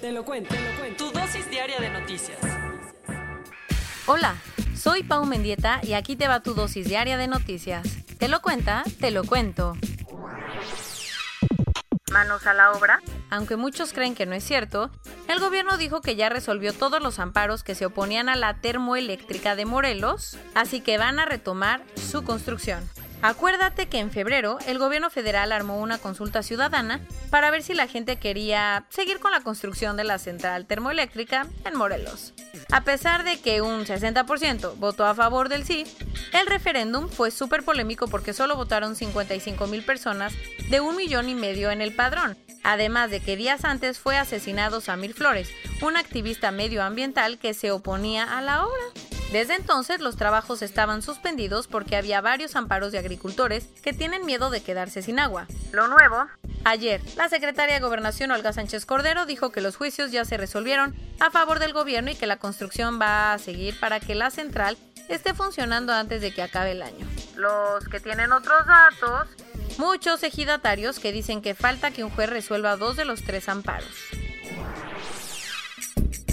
Te lo cuento, te lo cuento. Tu dosis diaria de noticias. Hola, soy Pau Mendieta y aquí te va tu dosis diaria de noticias. ¿Te lo cuenta? Te lo cuento. Manos a la obra. Aunque muchos creen que no es cierto, el gobierno dijo que ya resolvió todos los amparos que se oponían a la termoeléctrica de Morelos, así que van a retomar su construcción. Acuérdate que en febrero el gobierno federal armó una consulta ciudadana para ver si la gente quería seguir con la construcción de la central termoeléctrica en Morelos. A pesar de que un 60% votó a favor del sí, el referéndum fue súper polémico porque solo votaron 55 mil personas de un millón y medio en el padrón, además de que días antes fue asesinado Samir Flores, un activista medioambiental que se oponía a la obra. Desde entonces los trabajos estaban suspendidos porque había varios amparos de agricultores que tienen miedo de quedarse sin agua. Lo nuevo. Ayer, la secretaria de Gobernación Olga Sánchez Cordero dijo que los juicios ya se resolvieron a favor del gobierno y que la construcción va a seguir para que la central esté funcionando antes de que acabe el año. Los que tienen otros datos. Muchos ejidatarios que dicen que falta que un juez resuelva dos de los tres amparos.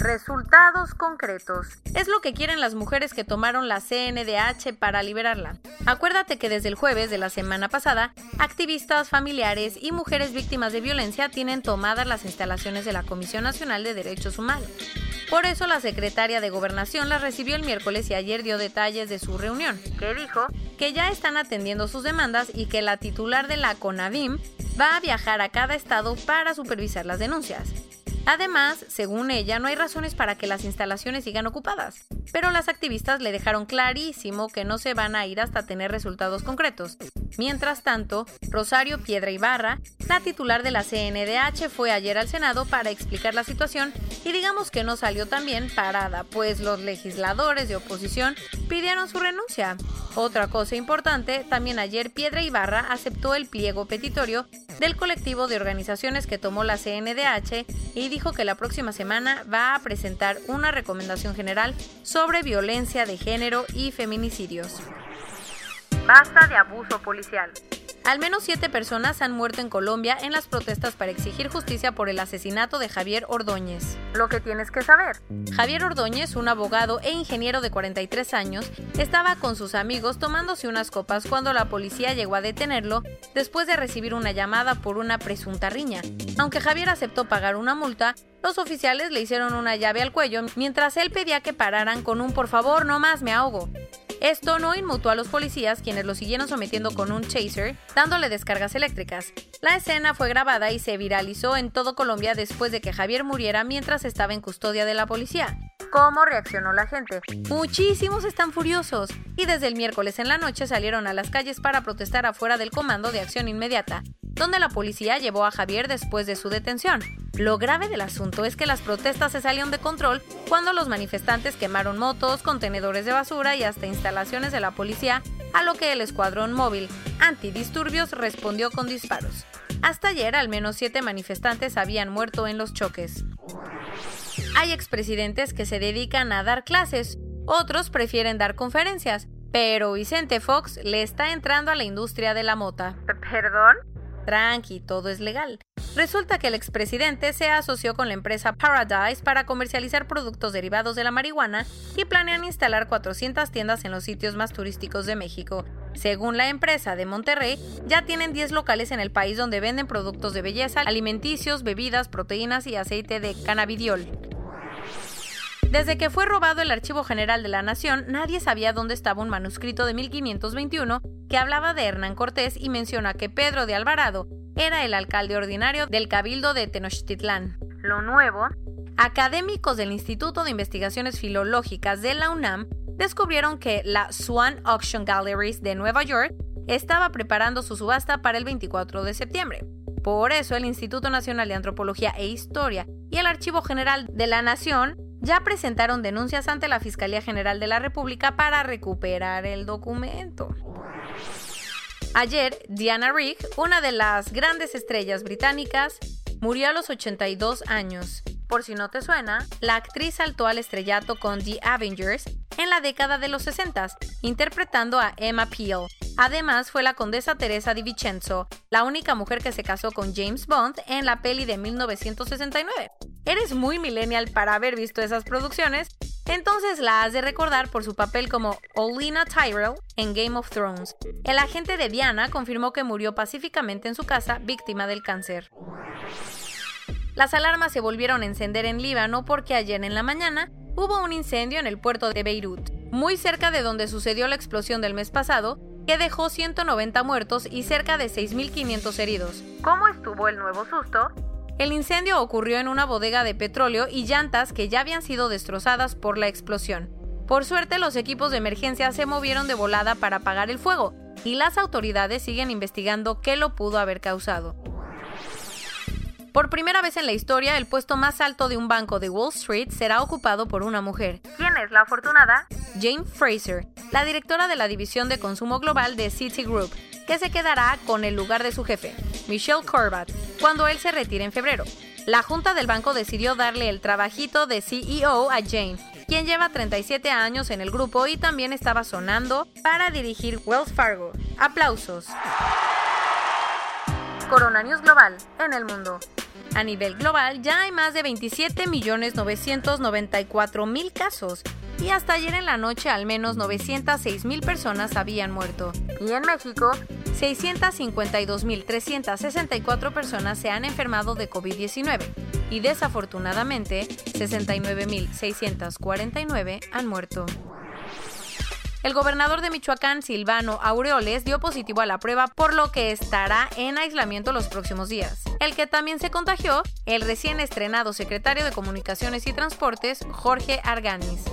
Resultados concretos. Es lo que quieren las mujeres que tomaron la CNDH para liberarla. Acuérdate que desde el jueves de la semana pasada, activistas, familiares y mujeres víctimas de violencia tienen tomadas las instalaciones de la Comisión Nacional de Derechos Humanos. Por eso la secretaria de Gobernación las recibió el miércoles y ayer dio detalles de su reunión, que dijo que ya están atendiendo sus demandas y que la titular de la CONAVIM va a viajar a cada estado para supervisar las denuncias. Además, según ella, no hay razones para que las instalaciones sigan ocupadas, pero las activistas le dejaron clarísimo que no se van a ir hasta tener resultados concretos. Mientras tanto, Rosario Piedra Ibarra, la titular de la CNDH, fue ayer al Senado para explicar la situación y digamos que no salió tan bien parada, pues los legisladores de oposición pidieron su renuncia. Otra cosa importante, también ayer Piedra Ibarra aceptó el pliego petitorio del colectivo de organizaciones que tomó la CNDH y dijo que la próxima semana va a presentar una recomendación general sobre violencia de género y feminicidios. Basta de abuso policial. Al menos siete personas han muerto en Colombia en las protestas para exigir justicia por el asesinato de Javier Ordóñez. Lo que tienes que saber. Javier Ordóñez, un abogado e ingeniero de 43 años, estaba con sus amigos tomándose unas copas cuando la policía llegó a detenerlo después de recibir una llamada por una presunta riña. Aunque Javier aceptó pagar una multa, los oficiales le hicieron una llave al cuello mientras él pedía que pararan con un por favor, no más, me ahogo. Esto no inmutó a los policías, quienes lo siguieron sometiendo con un chaser, dándole descargas eléctricas. La escena fue grabada y se viralizó en todo Colombia después de que Javier muriera mientras estaba en custodia de la policía. ¿Cómo reaccionó la gente? Muchísimos están furiosos y desde el miércoles en la noche salieron a las calles para protestar afuera del Comando de Acción Inmediata, donde la policía llevó a Javier después de su detención. Lo grave del asunto es que las protestas se salieron de control cuando los manifestantes quemaron motos, contenedores de basura y hasta instalaciones de la policía, a lo que el escuadrón móvil antidisturbios respondió con disparos. Hasta ayer al menos siete manifestantes habían muerto en los choques. Hay expresidentes que se dedican a dar clases, otros prefieren dar conferencias, pero Vicente Fox le está entrando a la industria de la mota. ¿Perdón? Tranqui, todo es legal. Resulta que el expresidente se asoció con la empresa Paradise para comercializar productos derivados de la marihuana y planean instalar 400 tiendas en los sitios más turísticos de México. Según la empresa de Monterrey, ya tienen 10 locales en el país donde venden productos de belleza, alimenticios, bebidas, proteínas y aceite de cannabidiol. Desde que fue robado el Archivo General de la Nación, nadie sabía dónde estaba un manuscrito de 1521 que hablaba de Hernán Cortés y menciona que Pedro de Alvarado era el alcalde ordinario del Cabildo de Tenochtitlán. Lo nuevo, académicos del Instituto de Investigaciones Filológicas de la UNAM descubrieron que la Swan Auction Galleries de Nueva York estaba preparando su subasta para el 24 de septiembre. Por eso el Instituto Nacional de Antropología e Historia y el Archivo General de la Nación ya presentaron denuncias ante la Fiscalía General de la República para recuperar el documento. Ayer, Diana Rigg, una de las grandes estrellas británicas, murió a los 82 años. Por si no te suena, la actriz saltó al estrellato con The Avengers en la década de los 60, interpretando a Emma Peel. Además, fue la condesa Teresa di Vincenzo, la única mujer que se casó con James Bond en la peli de 1969. Eres muy millennial para haber visto esas producciones, entonces la has de recordar por su papel como Olena Tyrell en Game of Thrones. El agente de Diana confirmó que murió pacíficamente en su casa víctima del cáncer. Las alarmas se volvieron a encender en Líbano porque ayer en la mañana hubo un incendio en el puerto de Beirut, muy cerca de donde sucedió la explosión del mes pasado, que dejó 190 muertos y cerca de 6.500 heridos. ¿Cómo estuvo el nuevo susto? El incendio ocurrió en una bodega de petróleo y llantas que ya habían sido destrozadas por la explosión. Por suerte, los equipos de emergencia se movieron de volada para apagar el fuego, y las autoridades siguen investigando qué lo pudo haber causado. Por primera vez en la historia, el puesto más alto de un banco de Wall Street será ocupado por una mujer. ¿Quién es la afortunada? Jane Fraser, la directora de la división de consumo global de Citigroup, que se quedará con el lugar de su jefe, Michelle Corbat, cuando él se retire en febrero. La junta del banco decidió darle el trabajito de CEO a Jane, quien lleva 37 años en el grupo y también estaba sonando para dirigir Wells Fargo. Aplausos. Corona Global en el mundo. A nivel global ya hay más de 27.994.000 casos y hasta ayer en la noche al menos 906.000 personas habían muerto. Y en México, 652.364 personas se han enfermado de COVID-19 y desafortunadamente 69.649 han muerto. El gobernador de Michoacán, Silvano Aureoles, dio positivo a la prueba, por lo que estará en aislamiento los próximos días. El que también se contagió, el recién estrenado secretario de Comunicaciones y Transportes, Jorge Arganis.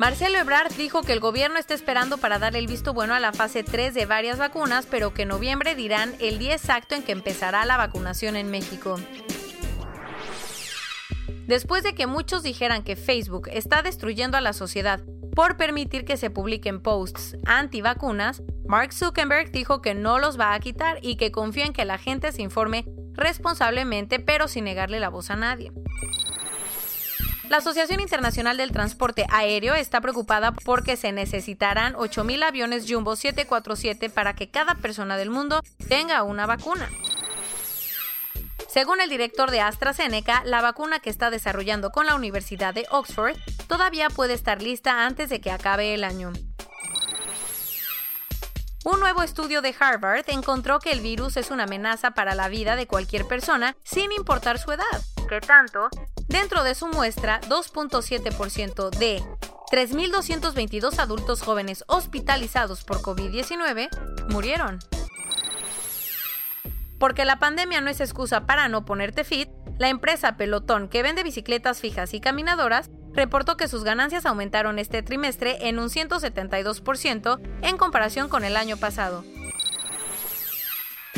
Marcelo Ebrard dijo que el gobierno está esperando para darle el visto bueno a la fase 3 de varias vacunas, pero que en noviembre dirán el día exacto en que empezará la vacunación en México. Después de que muchos dijeran que Facebook está destruyendo a la sociedad por permitir que se publiquen posts anti-vacunas, Mark Zuckerberg dijo que no los va a quitar y que confía en que la gente se informe responsablemente pero sin negarle la voz a nadie. La Asociación Internacional del Transporte Aéreo está preocupada porque se necesitarán 8.000 aviones Jumbo 747 para que cada persona del mundo tenga una vacuna. Según el director de AstraZeneca, la vacuna que está desarrollando con la Universidad de Oxford todavía puede estar lista antes de que acabe el año. Un nuevo estudio de Harvard encontró que el virus es una amenaza para la vida de cualquier persona sin importar su edad. ¿Qué tanto? Dentro de su muestra, 2.7% de 3.222 adultos jóvenes hospitalizados por COVID-19 murieron. Porque la pandemia no es excusa para no ponerte fit, la empresa Pelotón, que vende bicicletas fijas y caminadoras, reportó que sus ganancias aumentaron este trimestre en un 172% en comparación con el año pasado.